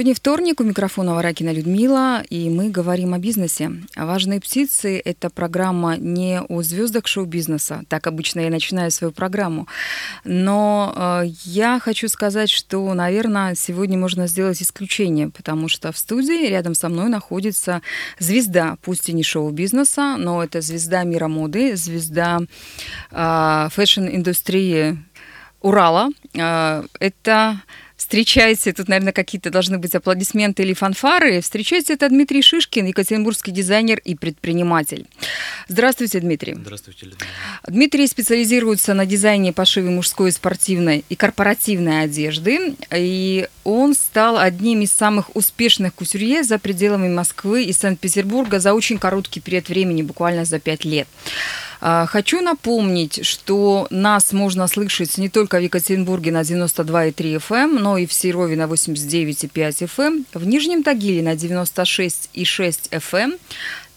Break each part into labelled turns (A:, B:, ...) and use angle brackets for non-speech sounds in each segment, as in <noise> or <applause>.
A: Сегодня вторник, у микрофона Варакина Людмила, и мы говорим о бизнесе. «Важные птицы» — это программа не о звездах шоу-бизнеса, так обычно я начинаю свою программу, но э, я хочу сказать, что, наверное, сегодня можно сделать исключение, потому что в студии рядом со мной находится звезда, пусть и не шоу-бизнеса, но это звезда мира моды, звезда э, фэшн-индустрии Урала. Э, это Встречайте, тут, наверное, какие-то должны быть аплодисменты или фанфары. Встречайте, это Дмитрий Шишкин, екатеринбургский дизайнер и предприниматель. Здравствуйте, Дмитрий.
B: Здравствуйте, Людмила.
A: Дмитрий специализируется на дизайне и пошиве мужской, спортивной и корпоративной одежды. И он стал одним из самых успешных кутюрье за пределами Москвы и Санкт-Петербурга за очень короткий период времени, буквально за пять лет. А, хочу напомнить, что нас можно слышать не только в Екатеринбурге на 92,3 FM, эм, но и в Серове на 89,5 FM, эм, в Нижнем Тагиле на 96,6 FM.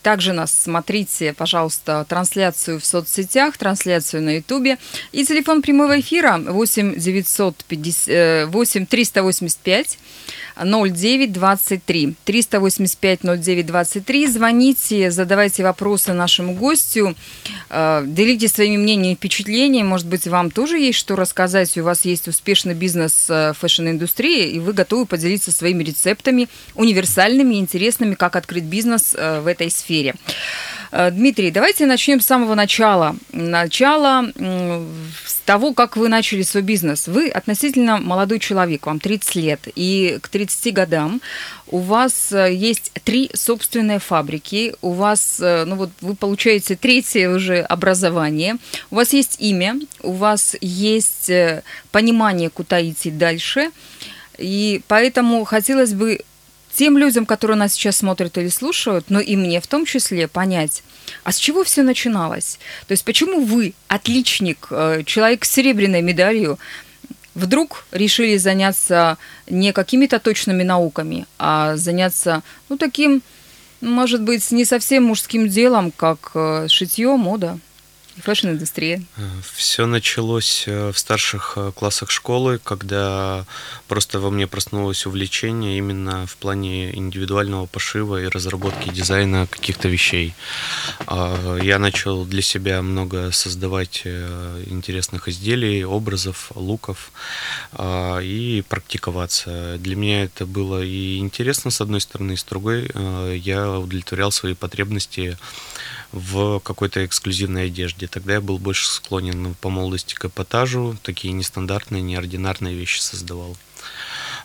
A: Также нас смотрите, пожалуйста, трансляцию в соцсетях, трансляцию на Ютубе. И телефон прямого эфира 8 950, 8 385 0923. 385 0923. Звоните, задавайте вопросы нашему гостю, э, делитесь своими мнениями и впечатлениями. Может быть, вам тоже есть что рассказать, у вас есть успешный бизнес в фэшн-индустрии, и вы готовы поделиться своими рецептами, универсальными и интересными, как открыть бизнес э, в этой сфере. Э, Дмитрий, давайте начнем с самого начала. Начало с того, как вы начали свой бизнес. Вы относительно молодой человек, вам 30 лет, и к 30 годам у вас э, есть три собственные фабрики, у вас, э, ну вот вы получаете третье уже образование, у вас есть имя, у вас есть понимание, куда идти дальше, и поэтому хотелось бы тем людям, которые нас сейчас смотрят или слушают, но и мне в том числе понять, а с чего все начиналось? То есть почему вы, отличник, э, человек с серебряной медалью, вдруг решили заняться не какими-то точными науками, а заняться, ну, таким, может быть, не совсем мужским делом, как э, шитье, мода? Фэшн-индустрия.
B: Все началось э, в старших э, классах школы, когда просто во мне проснулось увлечение именно в плане индивидуального пошива и разработки дизайна каких-то вещей. А, я начал для себя много создавать э, интересных изделий, образов, луков а, и практиковаться. Для меня это было и интересно, с одной стороны, и с другой я удовлетворял свои потребности в какой-то эксклюзивной одежде. Тогда я был больше склонен по молодости к эпатажу, такие нестандартные, неординарные вещи создавал.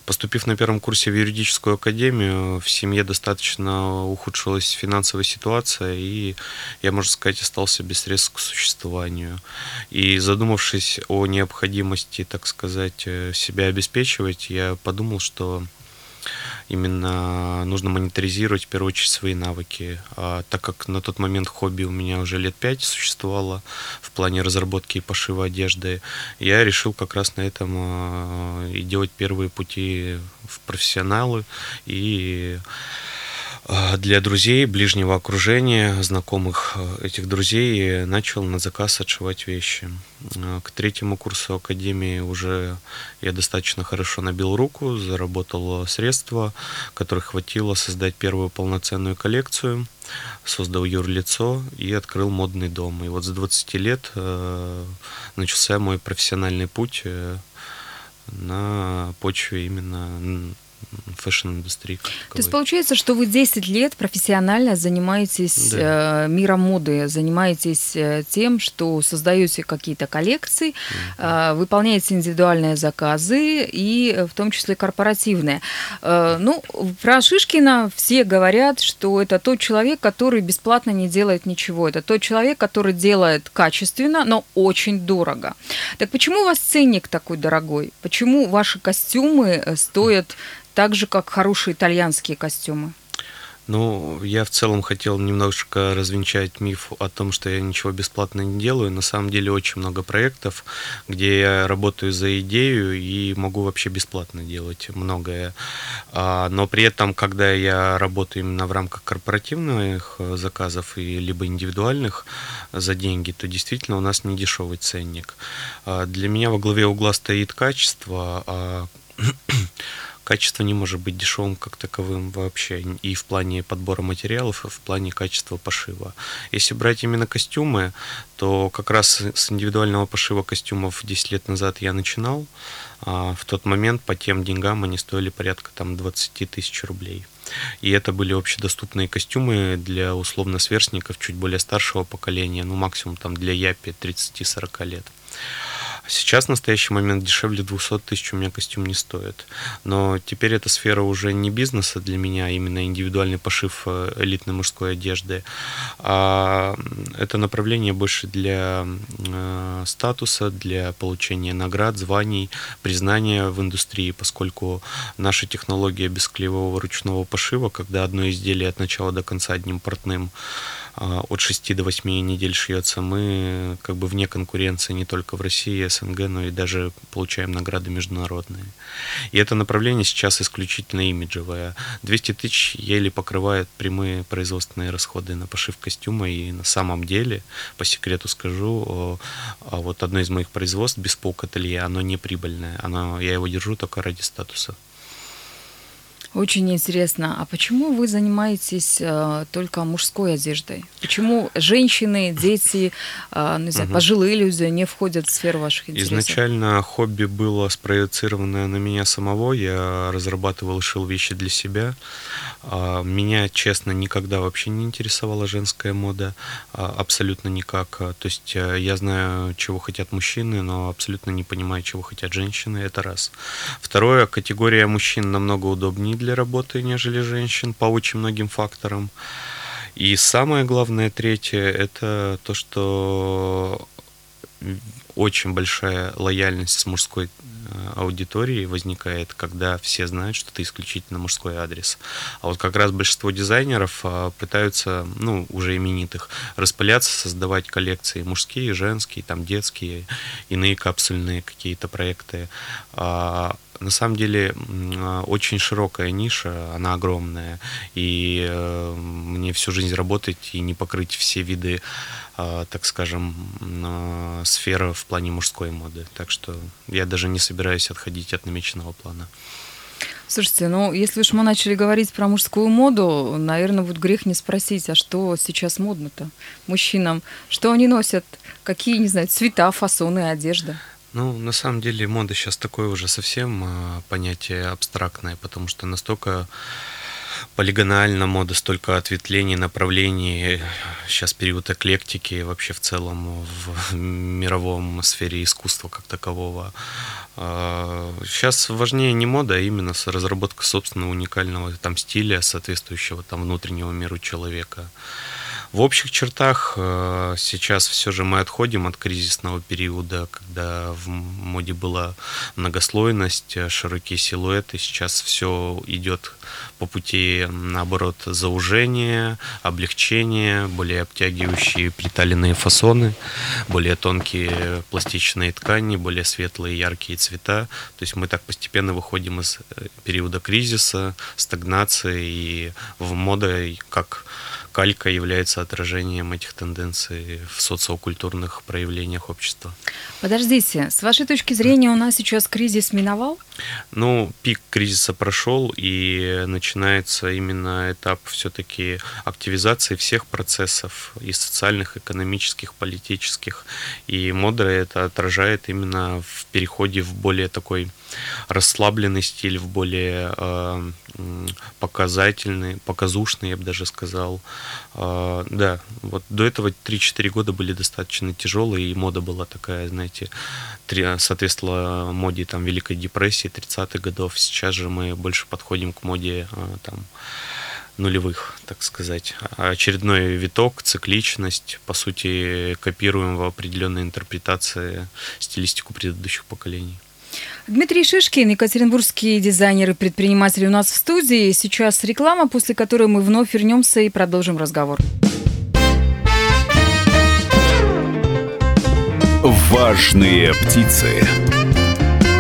B: Поступив на первом курсе в юридическую академию, в семье достаточно ухудшилась финансовая ситуация, и я, можно сказать, остался без средств к существованию. И задумавшись о необходимости, так сказать, себя обеспечивать, я подумал, что именно нужно монетаризировать в первую очередь свои навыки. А так как на тот момент хобби у меня уже лет пять существовало в плане разработки и пошива одежды, я решил как раз на этом а, и делать первые пути в профессионалы и для друзей, ближнего окружения, знакомых а, этих друзей начал на заказ отшивать вещи. А, к третьему курсу академии уже я достаточно хорошо набил руку, заработал средства, которых хватило создать первую полноценную коллекцию, создал юрлицо и открыл модный дом. И вот с 20 лет начался мой профессиональный путь э, на почве именно фэшн-индустрии.
A: То есть получается, что вы 10 лет профессионально занимаетесь да. э, миром моды, занимаетесь э, тем, что создаете какие-то коллекции, да. выполняете индивидуальные заказы и э, в том числе корпоративные. Ну, про Шишкина все говорят, что это тот человек, который бесплатно не делает ничего. Это тот человек, который делает качественно, но очень дорого. Так почему у вас ценник такой дорогой? Почему ваши костюмы стоят так же, как хорошие итальянские костюмы?
B: Ну, я в целом хотел немножко развенчать миф о том, что я ничего бесплатно не делаю. На самом деле очень много проектов, где я работаю за идею и могу вообще бесплатно делать многое. А, но при этом, когда я работаю именно в рамках корпоративных э, заказов и либо индивидуальных за деньги, то действительно у нас не дешевый ценник. А, для меня во главе угла стоит качество, а качество не может быть дешевым как таковым вообще и в плане подбора материалов, и в плане качества пошива. Если брать именно костюмы, то как раз с индивидуального пошива костюмов 10 лет назад я начинал. А в тот момент по тем деньгам они стоили порядка там 20 тысяч рублей. И это были общедоступные костюмы для условно сверстников чуть более старшего поколения, ну максимум там для Япи 30-40 лет. Сейчас в настоящий момент дешевле 200 тысяч у меня костюм не стоит. Но теперь эта сфера уже не бизнеса для меня, а именно индивидуальный пошив э, элитной мужской одежды. А это направление больше для э, статуса, для получения наград, званий, признания в индустрии, поскольку наша технология бесклеевого ручного пошива, когда одно изделие от начала до конца одним портным от 6 до 8 недель шьется, мы как бы вне конкуренции не только в России, СНГ, но и даже получаем награды международные. И это направление сейчас исключительно имиджевое. 200 тысяч еле покрывает прямые производственные расходы на пошив костюма, и на самом деле, по секрету скажу, а вот одно из моих производств, Беспок Ателье, оно не прибыльное, оно, я его держу только ради статуса.
A: Очень интересно. А почему вы занимаетесь э, только мужской одеждой? Почему женщины, дети, э, не знаю, угу. пожилые люди не входят в сферу ваших интересов?
B: Изначально хобби было спроецированное на меня самого. Я разрабатывал и шил вещи для себя. А, меня, честно, никогда вообще не интересовала женская мода. А, абсолютно никак. То есть э, я знаю, чего хотят мужчины, но абсолютно не понимаю, чего хотят женщины. Это раз. Второе, категория мужчин намного удобнее для работы, нежели женщин по очень многим факторам. И самое главное, третье, это то, что очень большая лояльность с мужской э, аудиторией возникает, когда все знают, что это исключительно мужской адрес. А вот как раз большинство дизайнеров э, пытаются, ну, уже именитых, распыляться, создавать коллекции мужские, женские, там детские, иные капсульные какие-то проекты. На самом деле очень широкая ниша, она огромная, и э, мне всю жизнь работать и не покрыть все виды, а, так скажем, а, сферы в плане мужской моды. Так что я даже не собираюсь отходить от намеченного плана.
A: Слушайте, ну если уж мы начали говорить про мужскую моду, наверное, вот грех не спросить, а что сейчас модно-то мужчинам? Что они носят? Какие, не знаю, цвета, фасоны, одежда?
B: Ну, на самом деле мода сейчас такое уже совсем э, понятие абстрактное, потому что настолько полигонально мода, столько ответвлений, направлений. Сейчас период эклектики вообще в целом в мировом сфере искусства как такового. Сейчас а, важнее не мода, а именно разработка собственного уникального там стиля, соответствующего там внутреннему миру человека. В общих чертах э, сейчас все же мы отходим от кризисного периода, когда в моде была многослойность, э, широкие силуэты. Сейчас все идет по пути, наоборот, заужения, облегчения, более обтягивающие приталенные фасоны, более тонкие пластичные ткани, более светлые яркие цвета. То есть мы так постепенно выходим из э, периода кризиса, стагнации и в мода как калька является отражением этих тенденций в социокультурных проявлениях общества.
A: Подождите, с вашей точки зрения у нас сейчас кризис миновал?
B: Ну, пик кризиса прошел, и начинается именно этап все-таки активизации всех процессов, и социальных, экономических, политических. И мода это отражает именно в переходе в более такой расслабленный стиль, в более э, показательный, показушный, я бы даже сказал. Э, да, вот до этого 3-4 года были достаточно тяжелые, и мода была такая, знаете, соответствовала моде там Великой депрессии 30-х годов. Сейчас же мы больше подходим к моде э, там нулевых, так сказать. Очередной виток, цикличность, по сути, копируем в определенной интерпретации стилистику предыдущих поколений.
A: Дмитрий Шишкин, екатеринбургский дизайнер и предприниматель у нас в студии. Сейчас реклама, после которой мы вновь вернемся и продолжим разговор.
C: Важные птицы.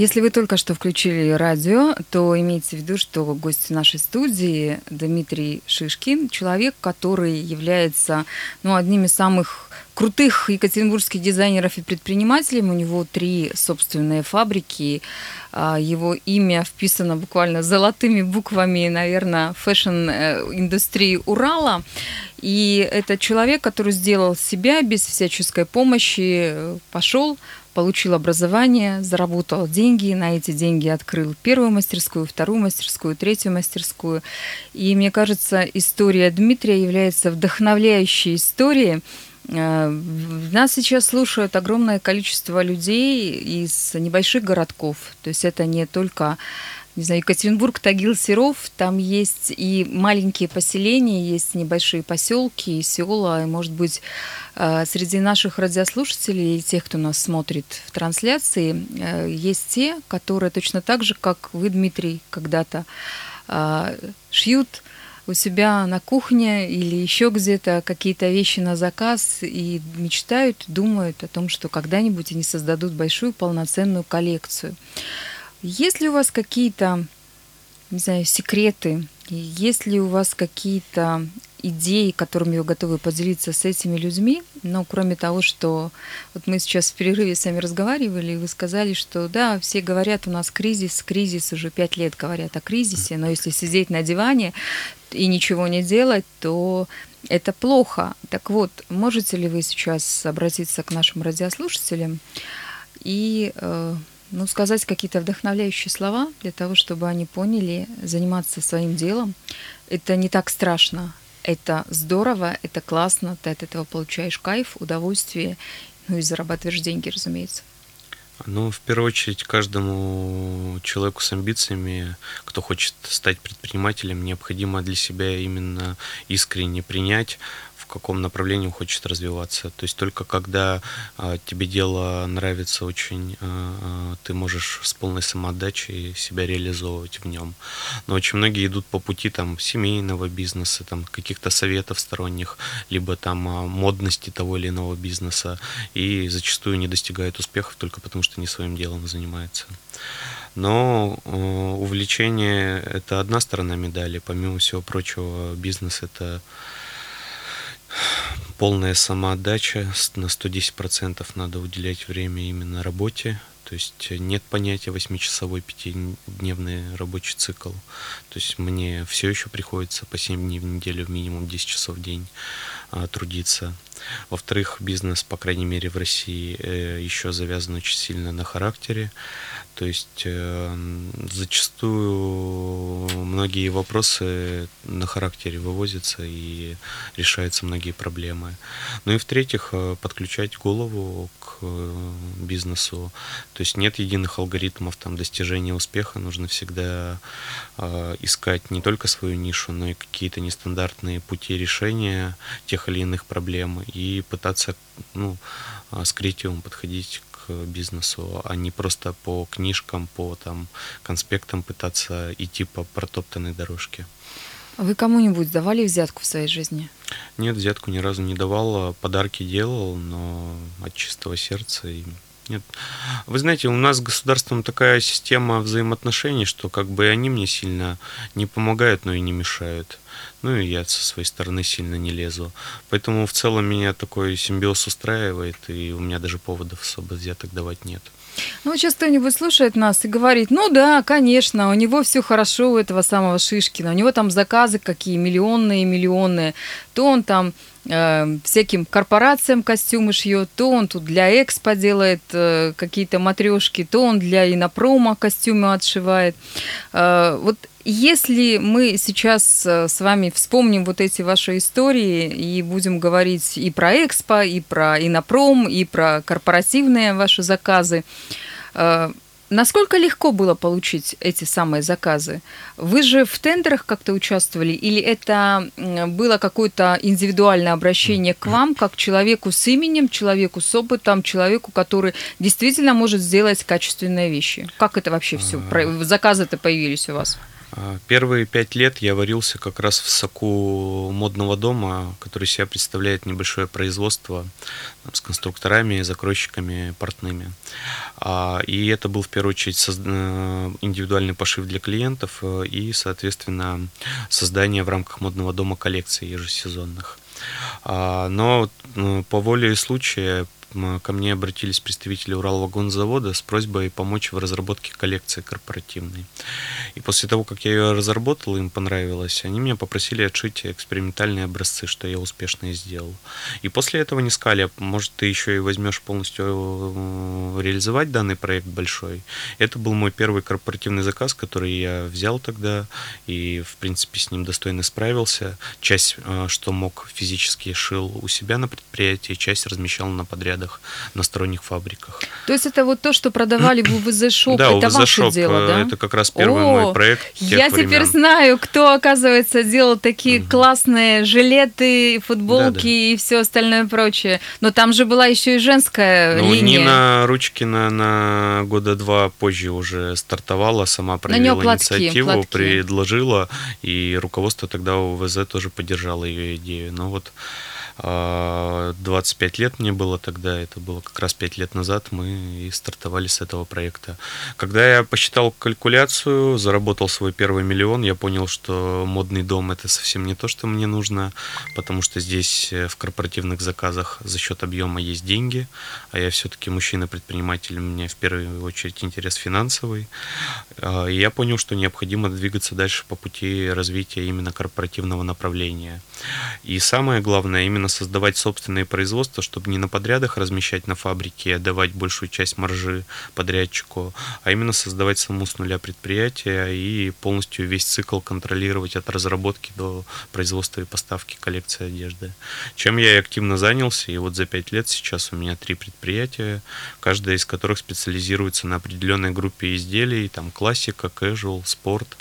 A: Если вы только что включили радио, то имейте в виду, что гость нашей студии Дмитрий Шишкин, человек, который является ну, одним из самых крутых екатеринбургских дизайнеров и предпринимателей. У него три собственные фабрики. А, его имя вписано буквально золотыми буквами, наверное, фэшн-индустрии Урала. И это человек, который сделал себя без всяческой помощи, пошел, получил образование, заработал деньги, на эти деньги открыл первую мастерскую, вторую мастерскую, третью мастерскую. И мне кажется, история Дмитрия является вдохновляющей историей. Э, нас сейчас слушают огромное количество людей из небольших городков. То есть это не только не знаю, Екатеринбург, Тагил, Серов, там есть и маленькие поселения, есть небольшие поселки, села, и, может быть, э, среди наших радиослушателей и тех, кто нас смотрит в трансляции, э, есть те, которые точно так же, как вы, Дмитрий, когда-то э, шьют у себя на кухне или еще где-то какие-то вещи на заказ и мечтают, думают о том, что когда-нибудь они создадут большую полноценную коллекцию. Есть ли у вас какие-то, не знаю, секреты? Есть ли у вас какие-то идеи, которыми вы готовы поделиться с этими людьми? Но кроме того, что вот мы сейчас в перерыве сами разговаривали, и вы сказали, что да, все говорят, у нас кризис, кризис, уже пять лет говорят о кризисе, но если сидеть на диване и ничего не делать, то это плохо. Так вот, можете ли вы сейчас обратиться к нашим радиослушателям и э, ну, сказать какие-то вдохновляющие слова для того, чтобы они поняли, заниматься своим делом. Это не так страшно, это здорово, это классно, ты от этого получаешь кайф, удовольствие, ну и зарабатываешь деньги, разумеется.
B: Ну, в первую очередь, каждому человеку с амбициями, кто хочет стать предпринимателем, необходимо для себя именно искренне принять каком направлении он хочет развиваться. То есть только когда а, тебе дело нравится очень, а, ты можешь с полной самоотдачей себя реализовывать в нем. Но очень многие идут по пути там семейного бизнеса, там каких-то советов сторонних, либо там модности того или иного бизнеса, и зачастую не достигают успехов только потому, что не своим делом занимается. Но э, увлечение это одна сторона медали. Помимо всего прочего, бизнес это полная самоотдача, на 110% надо уделять время именно работе, то есть нет понятия 8-часовой, 5-дневный рабочий цикл. То есть мне все еще приходится по 7 дней в неделю, минимум 10 часов в день а, трудиться. Во-вторых, бизнес, по крайней мере в России, э, еще завязан очень сильно на характере. То есть э, зачастую многие вопросы на характере вывозятся и решаются многие проблемы. Ну и в-третьих, э, подключать голову к бизнесу. То есть нет единых алгоритмов там, достижения успеха. Нужно всегда искать не только свою нишу, но и какие-то нестандартные пути решения тех или иных проблем и пытаться ну, с креативом подходить бизнесу, а не просто по книжкам, по там конспектам пытаться идти по протоптанной дорожке.
A: Вы кому-нибудь давали взятку в своей жизни?
B: Нет, взятку ни разу не давал, подарки делал, но от чистого сердца и нет. Вы знаете, у нас с государством такая система взаимоотношений, что как бы они мне сильно не помогают, но и не мешают. Ну и я со своей стороны сильно не лезу. Поэтому в целом меня такой симбиоз устраивает, и у меня даже поводов особо взяток давать нет.
A: Ну, сейчас кто-нибудь слушает нас и говорит, ну да, конечно, у него все хорошо, у этого самого Шишкина, у него там заказы какие, миллионные, миллионные, то он там э, всяким корпорациям костюмы шьет, то он тут для Экспо делает э, какие-то матрешки, то он для Инопрома костюмы отшивает. Э, вот если мы сейчас э, с вами вспомним вот эти ваши истории и будем говорить и про Экспо, и про Инопром, и про корпоративные ваши заказы, э, Насколько легко было получить эти самые заказы? Вы же в тендерах как-то участвовали, или это было какое-то индивидуальное обращение к вам, как человеку с именем, человеку с опытом, человеку, который действительно может сделать качественные вещи? Как это вообще все? А. Заказы-то появились у вас?
B: А, первые пять лет я варился как раз в соку модного дома, который себя представляет небольшое производство там, с конструкторами, закройщиками, портными. А, и это был в первую очередь э, индивидуальный пошив для клиентов э, и, соответственно, создание в рамках модного дома коллекций ежесезонных. А, но э, по воле случая ко мне обратились представители Уралвагонзавода с просьбой помочь в разработке коллекции корпоративной. И после того, как я ее разработал, им понравилось, они меня попросили отшить экспериментальные образцы, что я успешно и сделал. И после этого они сказали, «А может, ты еще и возьмешь полностью э, реализовать данный проект большой. Это был мой первый корпоративный заказ, который я взял тогда, и, в принципе, с ним достойно справился. Часть, э, что мог, физически шил у себя на предприятии, часть размещал на подряд заводах, на сторонних фабриках.
A: То есть это вот то, что продавали в УВЗ Shop, да, это УВЗ ваше Shop, дело, да?
B: Это как раз первый О, мой проект
A: Я времен. теперь знаю, кто, оказывается, делал такие угу. классные жилеты, футболки да, да. и все остальное прочее. Но там же была еще и женская ну, линия.
B: Нина Ручкина на года два позже уже стартовала, сама провела платки, инициативу, платки. предложила, и руководство тогда УВЗ тоже поддержало ее идею. Но вот 25 лет мне было тогда, это было как раз 5 лет назад, мы и стартовали с этого проекта. Когда я посчитал калькуляцию, заработал свой первый миллион, я понял, что модный дом это совсем не то, что мне нужно, потому что здесь э, в корпоративных заказах за счет объема есть деньги, а я все-таки мужчина-предприниматель, у меня в первую очередь интерес финансовый. А, и я понял, что необходимо двигаться дальше по пути развития именно корпоративного направления. И самое главное, именно создавать собственные производства, чтобы не на подрядах размещать на фабрике и отдавать большую часть маржи подрядчику, а именно создавать саму с нуля предприятие и полностью весь цикл контролировать от разработки до производства и поставки коллекции одежды. Чем я и активно занялся, и вот за пять лет сейчас у меня три предприятия, каждое из которых специализируется на определенной группе изделий, там классика, casual, спорт,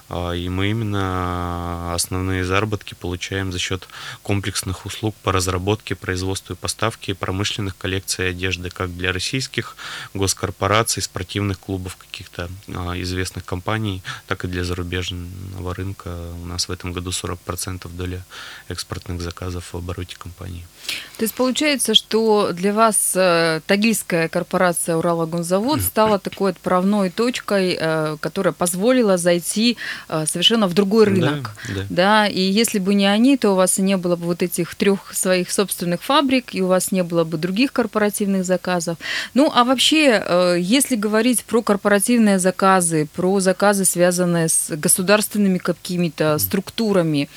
B: а, и мы именно основные заработки получаем за счет комплексных услуг по разработке, производству и поставке промышленных коллекций одежды как для российских госкорпораций, спортивных клубов каких-то а, известных компаний, так и для зарубежного рынка. У нас в этом году 40% доля экспортных заказов в обороте компании.
A: То есть получается, что для вас э, тагильская корпорация Уралвагонзавод <clears throat> стала такой отправной точкой, э, которая позволила зайти совершенно в другой рынок. Да, да. да, и если бы не они, то у вас не было бы вот этих трех своих собственных фабрик, и у вас не было бы других корпоративных заказов. Ну, а вообще, если говорить про корпоративные заказы, про заказы, связанные с государственными какими-то структурами,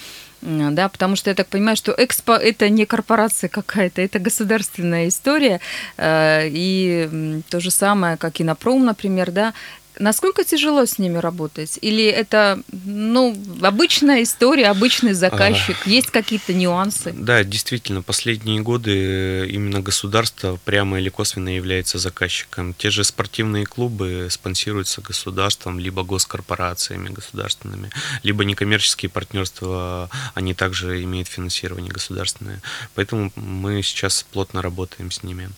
A: да, потому что я так понимаю, что Экспо это не корпорация какая-то, это государственная история, э, и то же самое, как и на Пром, например, да, Насколько тяжело с ними работать? Или это ну, обычная история, обычный заказчик? А, Есть какие-то нюансы?
B: Да, действительно, последние годы именно государство прямо или косвенно является заказчиком. Те же спортивные клубы спонсируются государством, либо госкорпорациями государственными, либо некоммерческие партнерства, они также имеют финансирование государственное. Поэтому мы сейчас плотно работаем с ними.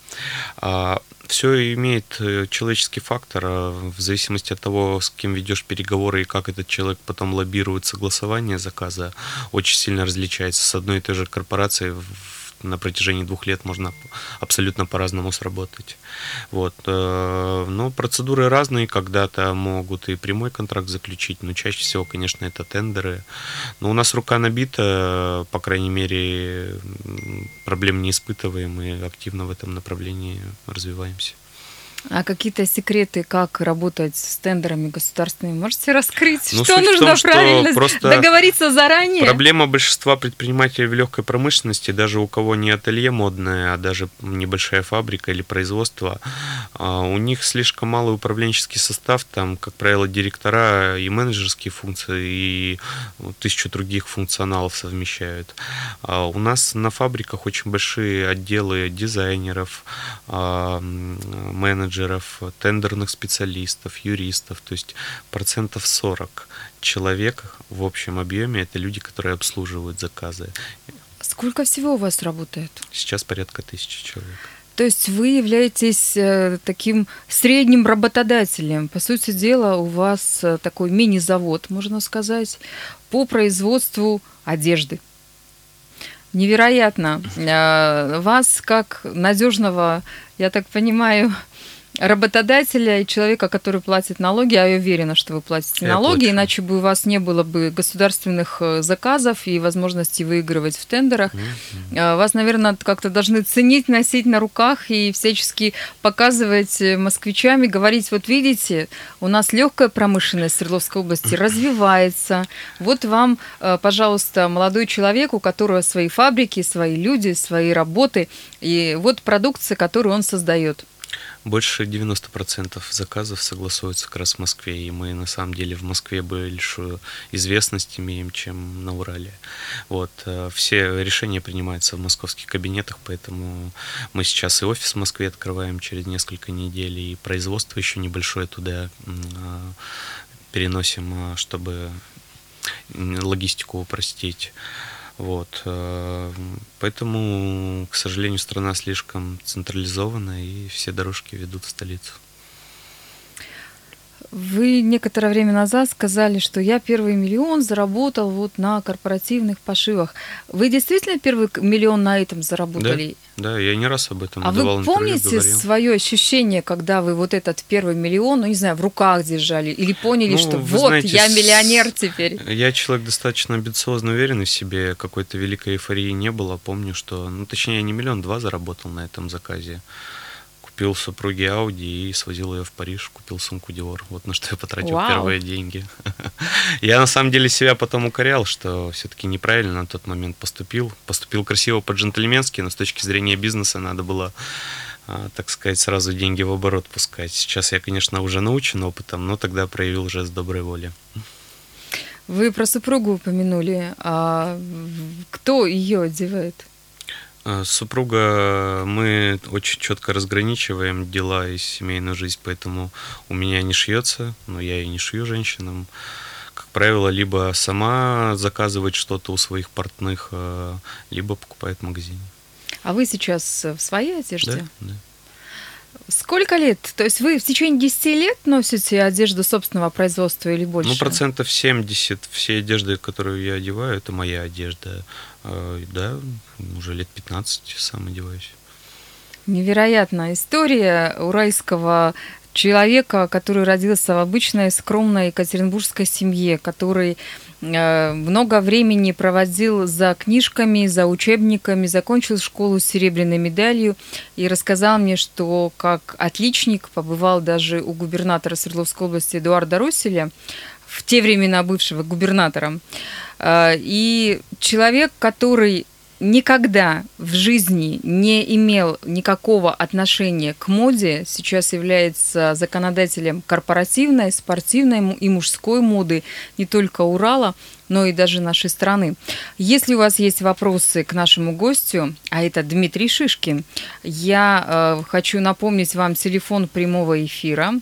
B: Все имеет э, человеческий фактор. А в зависимости от того, с кем ведешь переговоры и как этот человек потом лоббирует согласование заказа, очень сильно различается. С одной и той же корпорацией на протяжении двух лет можно абсолютно по-разному сработать. Вот. Э, но процедуры разные, когда-то могут и прямой контракт заключить, но чаще всего, конечно, это тендеры. Но у нас рука набита, по крайней мере, проблем не испытываем и активно в этом направлении развиваемся.
A: А какие-то секреты, как работать с тендерами государственными, можете раскрыть? Ну, что нужно том, правильно что договориться заранее?
B: Проблема большинства предпринимателей в легкой промышленности, даже у кого не ателье модное, а даже небольшая фабрика или производство, а, у них слишком малый управленческий состав, там, как правило, директора и менеджерские функции, и тысячу других функционалов совмещают. А у нас на фабриках очень большие отделы дизайнеров, а, менеджеров, менеджеров, тендерных специалистов, юристов. То есть процентов 40 человек в общем объеме это люди, которые обслуживают заказы.
A: Сколько всего у вас работает?
B: Сейчас порядка тысячи человек.
A: То есть вы являетесь э, таким средним работодателем. По сути дела, у вас э, такой мини-завод, можно сказать, по производству одежды. Невероятно. Э, вас как надежного, я так понимаю, работодателя и человека, который платит налоги, а я уверена, что вы платите
B: Я
A: налоги,
B: плачу.
A: иначе бы у вас не было бы государственных э, заказов и возможности выигрывать в тендерах. Э, Вас, наверное, как-то должны ценить, носить на руках и всячески показывать э, москвичам и говорить, вот видите, у нас легкая промышленность Свердловской области <clears throat> развивается. Вот вам, пожалуйста, молодой человек, у которого свои фабрики, свои люди, свои работы, и вот продукция, которую он создает.
B: Больше 90% заказов согласуются как раз в Москве, и мы на самом деле в Москве большую известность имеем, чем на Урале. Вот. э, Все решения принимаются в московских кабинетах, поэтому мы сейчас и офис в Москве открываем через несколько недель, и производство еще небольшое туда а, переносим, а, чтобы логистику упростить. Вот. э, Поэтому, к сожалению, страна слишком централизована, и все дорожки ведут в столицу.
A: Вы некоторое время назад сказали, что я первый миллион заработал вот на корпоративных пошивах. Вы действительно первый миллион на этом заработали?
B: Да, я не раз об этом
A: А вы помните
B: говорил.
A: свое ощущение, когда вы вот этот первый миллион, ну не знаю, в руках держали, или поняли,
B: Ну,
A: что вот
B: знаете,
A: я миллионер теперь?
B: Я человек достаточно амбициозно уверенный в себе, какой-то великой эйфории не было. Помню, что, ну, точнее, не миллион, два заработал на этом заказе. Купил супруге Ауди и свозил ее в Париж, купил сумку Диор. Вот на что я потратил
A: Вау.
B: первые деньги. <laughs> Я на самом деле себя потом укорял, что все-таки неправильно на тот момент поступил. Поступил красиво по-джентльменски, но с точки зрения бизнеса надо было а, так сказать, сразу деньги в оборот пускать. Сейчас я, конечно, уже научен опытом, но тогда проявил жест доброй воли.
A: Вы про супругу упомянули. А кто ее одевает?
B: А, Супруга, мы очень четко разграничиваем дела и семейную жизнь, поэтому у меня не шьется, но я и не шью женщинам. Как правило, либо сама заказывает что-то у своих портных, а, либо покупает в магазине.
A: А вы сейчас в своей одежде?
B: Да, да.
A: Сколько лет? То есть вы в течение 10 лет носите одежду собственного производства или больше?
B: Ну, процентов 70 всей одежды, которую я одеваю, это моя одежда. А, Да, уже лет 15 сам одеваюсь.
A: Невероятная история уральского человека, который родился в обычной скромной екатеринбургской семье, который много времени проводил за книжками, за учебниками, закончил школу с серебряной медалью и рассказал мне, что как отличник побывал даже у губернатора Свердловской области Эдуарда Росселя, в те времена бывшего губернатором. Э, И человек, который никогда в жизни не имел никакого отношения к моде, сейчас является законодателем корпоративной, спортивной и мужской моды не только Урала, но и даже нашей страны. Если у вас есть вопросы к нашему гостю, а это Дмитрий Шишкин, я э, хочу напомнить вам телефон прямого эфира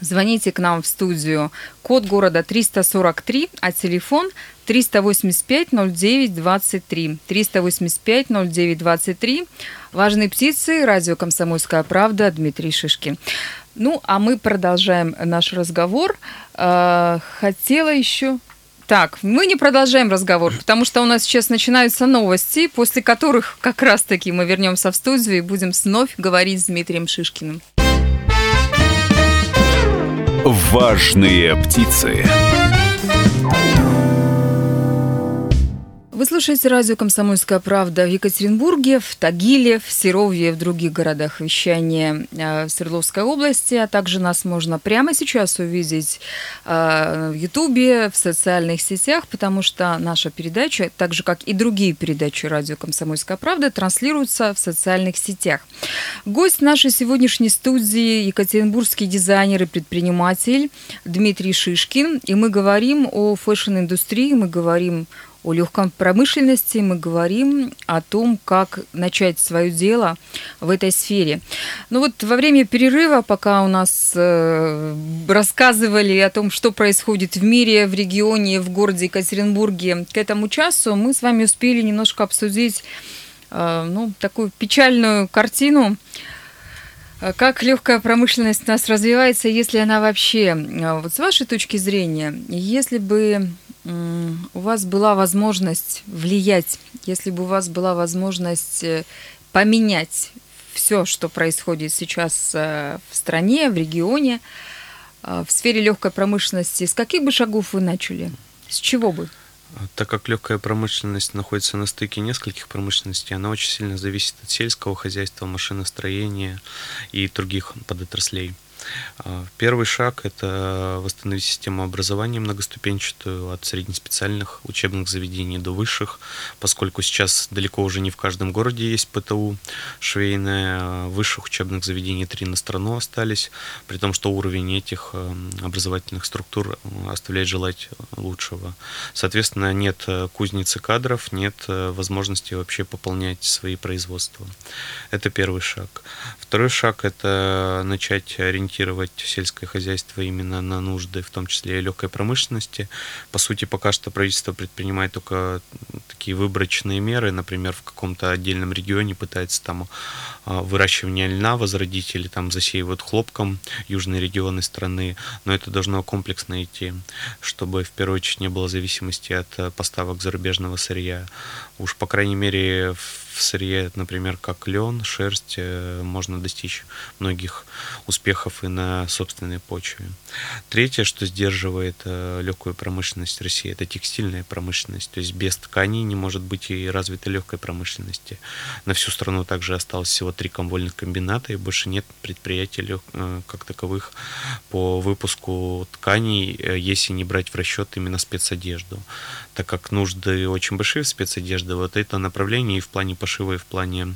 A: Звоните к нам в студию. Код города 343, а телефон 385 09 23. 385 09 23. Важные птицы. Радио «Комсомольская правда». Дмитрий Шишкин. Ну, а мы продолжаем наш разговор. Э, Хотела еще... Так, мы не продолжаем разговор, потому что у нас сейчас начинаются новости, после которых как раз-таки мы вернемся в студию и будем вновь говорить с Дмитрием Шишкиным.
C: Важные птицы.
A: Вы слушаете радио «Комсомольская правда» в Екатеринбурге, в Тагиле, в Серовье в других городах вещания э, в Свердловской области, а также нас можно прямо сейчас увидеть э, в Ютубе, в социальных сетях, потому что наша передача, так же как и другие передачи радио «Комсомольская правда», транслируются в социальных сетях. Гость нашей сегодняшней студии – екатеринбургский дизайнер и предприниматель Дмитрий Шишкин, и мы говорим о фэшн-индустрии, мы говорим о легком промышленности, мы говорим о том, как начать свое дело в этой сфере. Ну вот во время перерыва, пока у нас э, рассказывали о том, что происходит в мире, в регионе, в городе Екатеринбурге к этому часу, мы с вами успели немножко обсудить э, ну, такую печальную картину, э, как легкая промышленность у нас развивается, если она вообще, э, вот с вашей точки зрения, если бы у вас была возможность влиять, если бы у вас была возможность э, поменять все, что происходит сейчас в стране, в регионе, в сфере легкой промышленности, с каких бы шагов вы начали? С чего бы?
B: Так как легкая промышленность находится на стыке нескольких промышленностей, она очень сильно зависит от сельского хозяйства, машиностроения и других подотраслей. А, первый шаг – это восстановить систему образования многоступенчатую от среднеспециальных учебных заведений до высших, поскольку сейчас далеко уже не в каждом городе есть ПТУ швейное, а высших учебных заведений три на страну остались, при том, что уровень этих э, образовательных структур э, оставляет желать лучшего. Соответственно, нет э, кузницы кадров, нет возможности вообще пополнять свои производства. Это первый шаг. Второй шаг – это начать ориентироваться ориентировать сельское хозяйство именно на нужды, в том числе и легкой промышленности. По сути, пока что правительство предпринимает только такие выборочные меры, например, в каком-то отдельном регионе пытается там а, выращивание льна возродить или там засеивают хлопком южные регионы страны, но это должно комплексно идти, чтобы в первую очередь не было зависимости от э, поставок зарубежного сырья. Уж, по крайней мере, в в сырье, например, как лен, шерсть, э, можно достичь многих успехов и на собственной почве. Третье, что сдерживает э, легкую промышленность России, это текстильная промышленность. То есть без тканей не может быть и развитой легкой промышленности. На всю страну также осталось всего три комвольных комбината, и больше нет предприятий э, как таковых по выпуску тканей, если не брать в расчет именно спецодежду. Так как нужды очень большие в спецодежде, вот это направление и в плане пошива, и в плане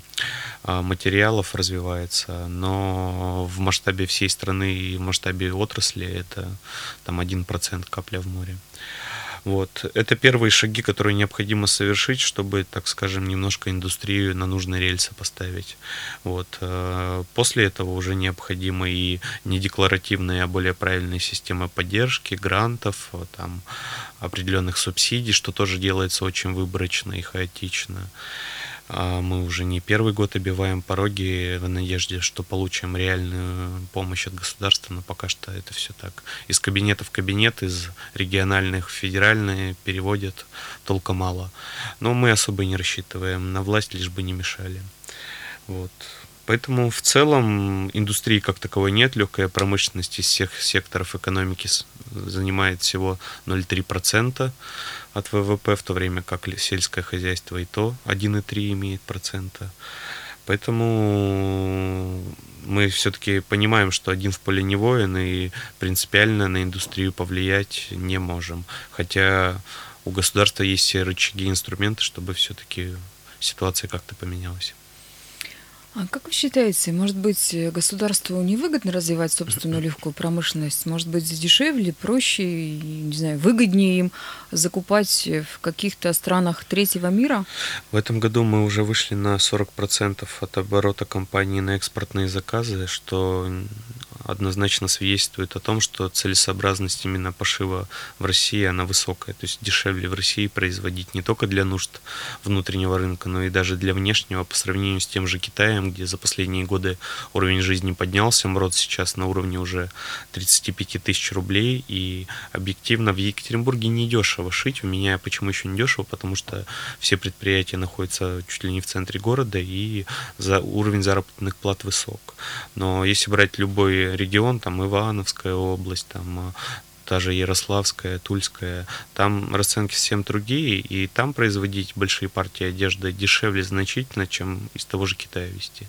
B: а, материалов развивается, но в масштабе всей страны и в масштабе отрасли это там 1% капля в море. Вот. Это первые шаги, которые необходимо совершить, чтобы, так скажем, немножко индустрию на нужные рельсы поставить. Вот. Э, после этого уже необходимы и не декларативные, а более правильные системы поддержки, грантов, там, определенных субсидий, что тоже делается очень выборочно и хаотично. А мы уже не первый год обиваем пороги в надежде, что получим реальную помощь от государства, но пока что это все так. Из кабинета в кабинет, из региональных в федеральные переводят толка мало. Но мы особо не рассчитываем на власть, лишь бы не мешали. Вот. Поэтому в целом индустрии как таковой нет, легкая промышленность из всех секторов экономики занимает всего 0,3% от ВВП, в то время как сельское хозяйство и то 1,3 имеет процента. Поэтому мы все-таки понимаем, что один в поле не воин, и принципиально на индустрию повлиять не можем. Хотя у государства есть все рычаги и инструменты, чтобы все-таки ситуация как-то поменялась.
A: А как вы считаете, может быть, государству невыгодно развивать собственную <clears throat> легкую промышленность? Может быть, дешевле, проще, не знаю, выгоднее им закупать в каких-то странах третьего мира?
B: В этом году мы уже вышли на 40% от оборота компании на экспортные заказы, что однозначно свидетельствует о том, что целесообразность именно пошива в России, она высокая. То есть дешевле в России производить не только для нужд внутреннего рынка, но и даже для внешнего по сравнению с тем же Китаем, где за последние годы уровень жизни поднялся, МРОД сейчас на уровне уже 35 тысяч рублей, и объективно в Екатеринбурге не дешево шить. У меня почему еще не дешево? Потому что все предприятия находятся чуть ли не в центре города, и за уровень заработных плат высок. Но если брать любой регион, там Ивановская область, там а, та же Ярославская, Тульская, там расценки совсем другие, и там производить большие партии одежды дешевле значительно, чем из того же Китая вести.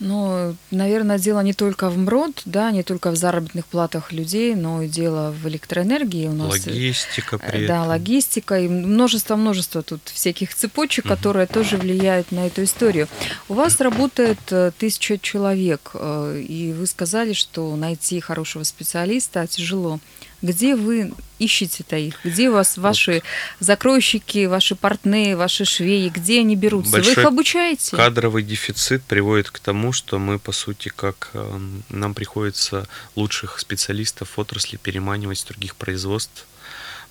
A: Ну, наверное, дело не только в МРОД, да, не только в заработных платах людей, но и дело в электроэнергии. У нас,
B: э, логистика при
A: Да, этом. логистика и множество-множество тут всяких цепочек, угу. которые тоже влияют на эту историю. У вас работает э, тысяча человек, э, и вы сказали, что найти хорошего специалиста тяжело. Где вы ищете-то их? Где у вас ваши вот. закройщики, ваши портные, ваши швеи? Где они берутся? Большой вы их обучаете?
B: Кадровый дефицит приводит к тому, что мы, по сути, как э, нам приходится лучших специалистов отрасли переманивать с других производств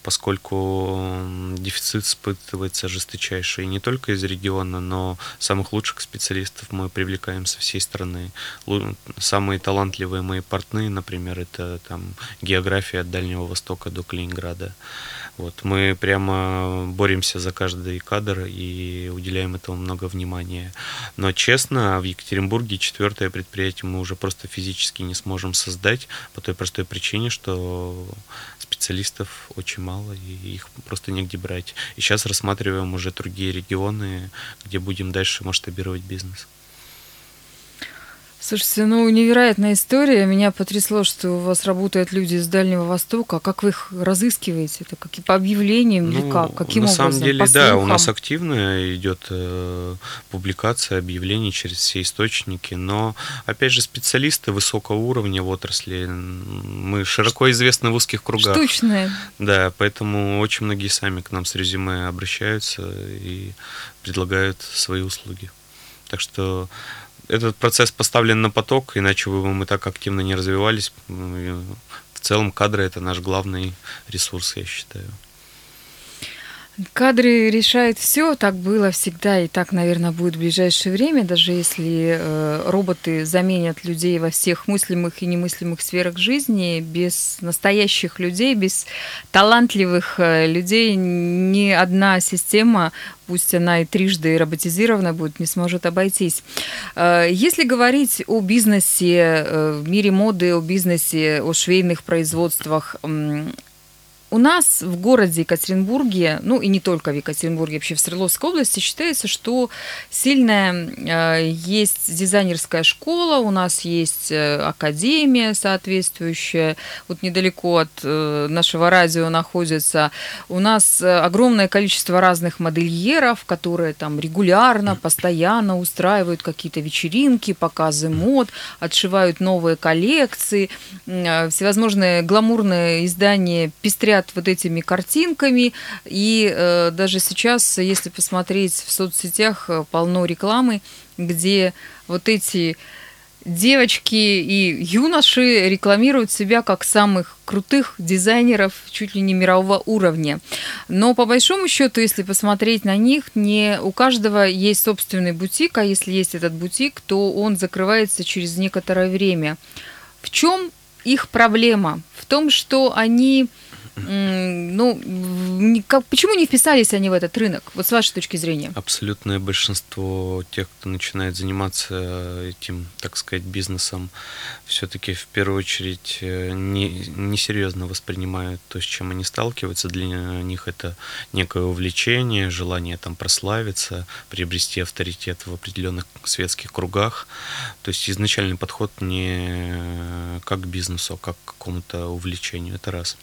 B: поскольку дефицит испытывается жесточайший не только из региона, но самых лучших специалистов мы привлекаем со всей страны. Самые талантливые мои портные, например, это там география от Дальнего Востока до Калининграда. Вот, мы прямо боремся за каждый кадр и уделяем этому много внимания. Но честно, в Екатеринбурге четвертое предприятие мы уже просто физически не сможем создать по той простой причине, что специалистов очень мало и их просто негде брать. И сейчас рассматриваем уже другие регионы, где будем дальше масштабировать бизнес.
A: Слушайте, ну невероятная история. Меня потрясло, что у вас работают люди из Дальнего Востока. Как вы их разыскиваете? Это как по объявлениям ну, или как? Каким
B: на
A: образом?
B: Самом деле,
A: по
B: да, у нас активно идет э, публикация объявлений через все источники, но опять же специалисты высокого уровня в отрасли. Мы широко известны в узких кругах.
A: Штучные.
B: Да, поэтому очень многие сами к нам с резюме обращаются и предлагают свои услуги. Так что этот процесс поставлен на поток, иначе бы мы так активно не развивались. В целом кадры это наш главный ресурс, я считаю.
A: Кадры решают все, так было всегда и так, наверное, будет в ближайшее время, даже если э, роботы заменят людей во всех мыслимых и немыслимых сферах жизни, без настоящих людей, без талантливых э, людей ни одна система, пусть она и трижды роботизирована будет, не сможет обойтись. Э, если говорить о бизнесе, э, в мире моды, о бизнесе, о швейных производствах, у нас в городе Екатеринбурге, ну и не только в Екатеринбурге, вообще в Свердловской области считается, что сильная э, есть дизайнерская школа, у нас есть э, академия соответствующая, вот недалеко от э, нашего радио находится. У нас э, огромное количество разных модельеров, которые там регулярно, постоянно устраивают какие-то вечеринки, показы мод, отшивают новые коллекции, э, всевозможные гламурные издания пестрят говорят вот этими картинками. И э, даже сейчас, если посмотреть в соцсетях, э, полно рекламы, где вот эти девочки и юноши рекламируют себя как самых крутых дизайнеров чуть ли не мирового уровня. Но по большому счету, если посмотреть на них, не у каждого есть собственный бутик, а если есть этот бутик, то он закрывается через некоторое время. В чем их проблема? В том, что они ну, как, почему не вписались они в этот рынок, вот с вашей точки зрения?
B: Абсолютное большинство тех, кто начинает заниматься этим, так сказать, бизнесом, все-таки в первую очередь э, не, несерьезно воспринимают то, с чем они сталкиваются. Для них это некое увлечение, желание там прославиться, приобрести авторитет в определенных светских кругах. То есть изначальный подход не как к бизнесу, а как к какому-то увлечению. Это раз.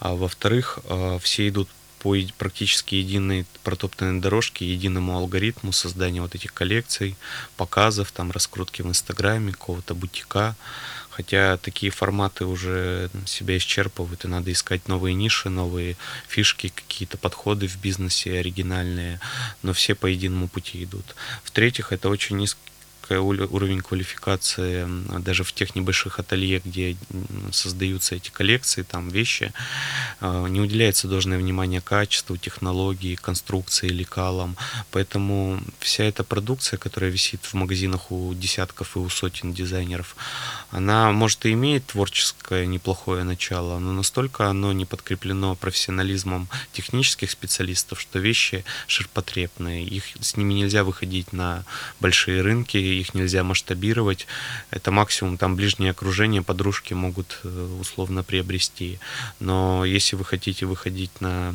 B: А во-вторых, а, все идут по практически единой протоптанной дорожке, единому алгоритму создания вот этих коллекций, показов, там, раскрутки в Инстаграме, какого-то бутика. Хотя такие форматы уже себя исчерпывают, и надо искать новые ниши, новые фишки, какие-то подходы в бизнесе оригинальные, но все по единому пути идут. В-третьих, это очень низкий уровень квалификации даже в тех небольших ателье, где создаются эти коллекции, там вещи, а, не уделяется должное внимание качеству, технологии, конструкции, лекалам. Поэтому вся эта продукция, которая висит в магазинах у десятков и у сотен дизайнеров, она, может, и имеет творческое неплохое начало, но настолько оно не подкреплено профессионализмом технических специалистов, что вещи ширпотребные. Их, с ними нельзя выходить на большие рынки, их нельзя масштабировать. Это максимум там ближнее окружение, подружки могут э, условно приобрести. Но если вы хотите выходить на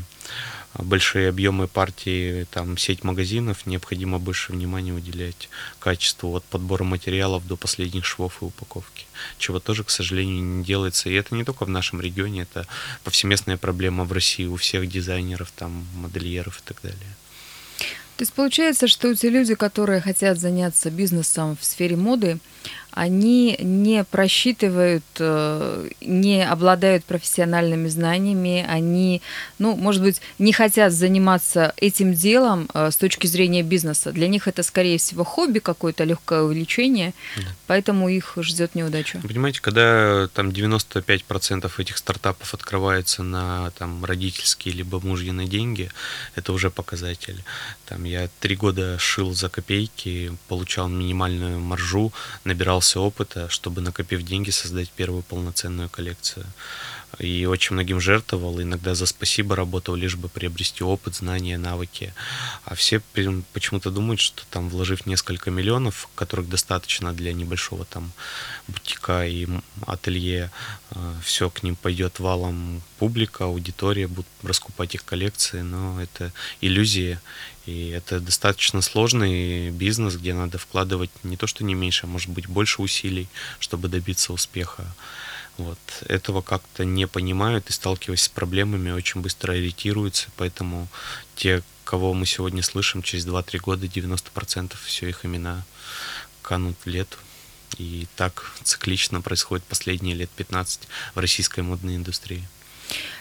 B: большие объемы партии, там сеть магазинов, необходимо больше внимания уделять качеству от подбора материалов до последних швов и упаковки, чего тоже, к сожалению, не делается. И это не только в нашем регионе, это повсеместная проблема в России у всех дизайнеров, там, модельеров и так далее.
A: То есть получается, что те люди, которые хотят заняться бизнесом в сфере моды, они не просчитывают, э, не обладают профессиональными знаниями, они, ну, может быть, не хотят заниматься этим делом э, с точки зрения бизнеса. Для них это, скорее всего, хобби какое-то, легкое увлечение, да. поэтому их ждет неудача.
B: Понимаете, когда там 95% этих стартапов открывается на там родительские либо мужьины деньги, это уже показатель. Там я три года шил за копейки, получал минимальную маржу, набирался опыта, чтобы накопив деньги создать первую полноценную коллекцию и очень многим жертвовал, иногда за спасибо работал, лишь бы приобрести опыт, знания, навыки. А все почему-то думают, что там вложив несколько миллионов, которых достаточно для небольшого там бутика и ателье, э, все к ним пойдет валом публика, аудитория, будут раскупать их коллекции, но это иллюзия, и это достаточно сложный бизнес, где надо вкладывать не то, что не меньше, а может быть больше усилий, чтобы добиться успеха. Вот. Этого как-то не понимают и, сталкиваясь с проблемами, очень быстро ориентируются. Поэтому те, кого мы сегодня слышим, через 2-3 года 90% все их имена канут лету. И так циклично происходит последние лет 15 в российской модной индустрии.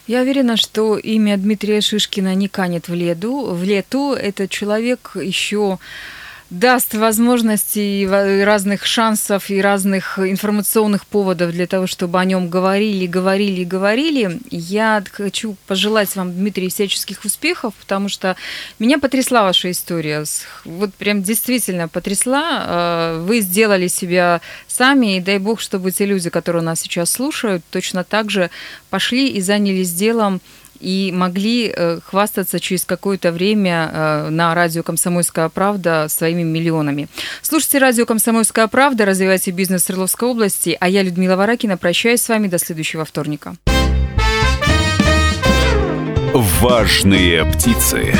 A: Я уверена, что имя Дмитрия Шишкина не канет в лету. В лету этот человек еще даст возможности разных шансов и разных информационных поводов для того, чтобы о нем говорили, говорили, говорили. Я хочу пожелать вам, Дмитрий, всяческих успехов, потому что меня потрясла ваша история. Вот прям действительно потрясла. Э, вы сделали себя сами, и дай бог, чтобы те люди, которые нас сейчас слушают, точно так же пошли и занялись делом и могли э, хвастаться через какое-то время э, на радио «Комсомольская правда» своими миллионами. Слушайте радио «Комсомольская правда», развивайте бизнес Свердловской области, а я, Людмила Варакина, прощаюсь с вами до следующего вторника.
C: Важные птицы.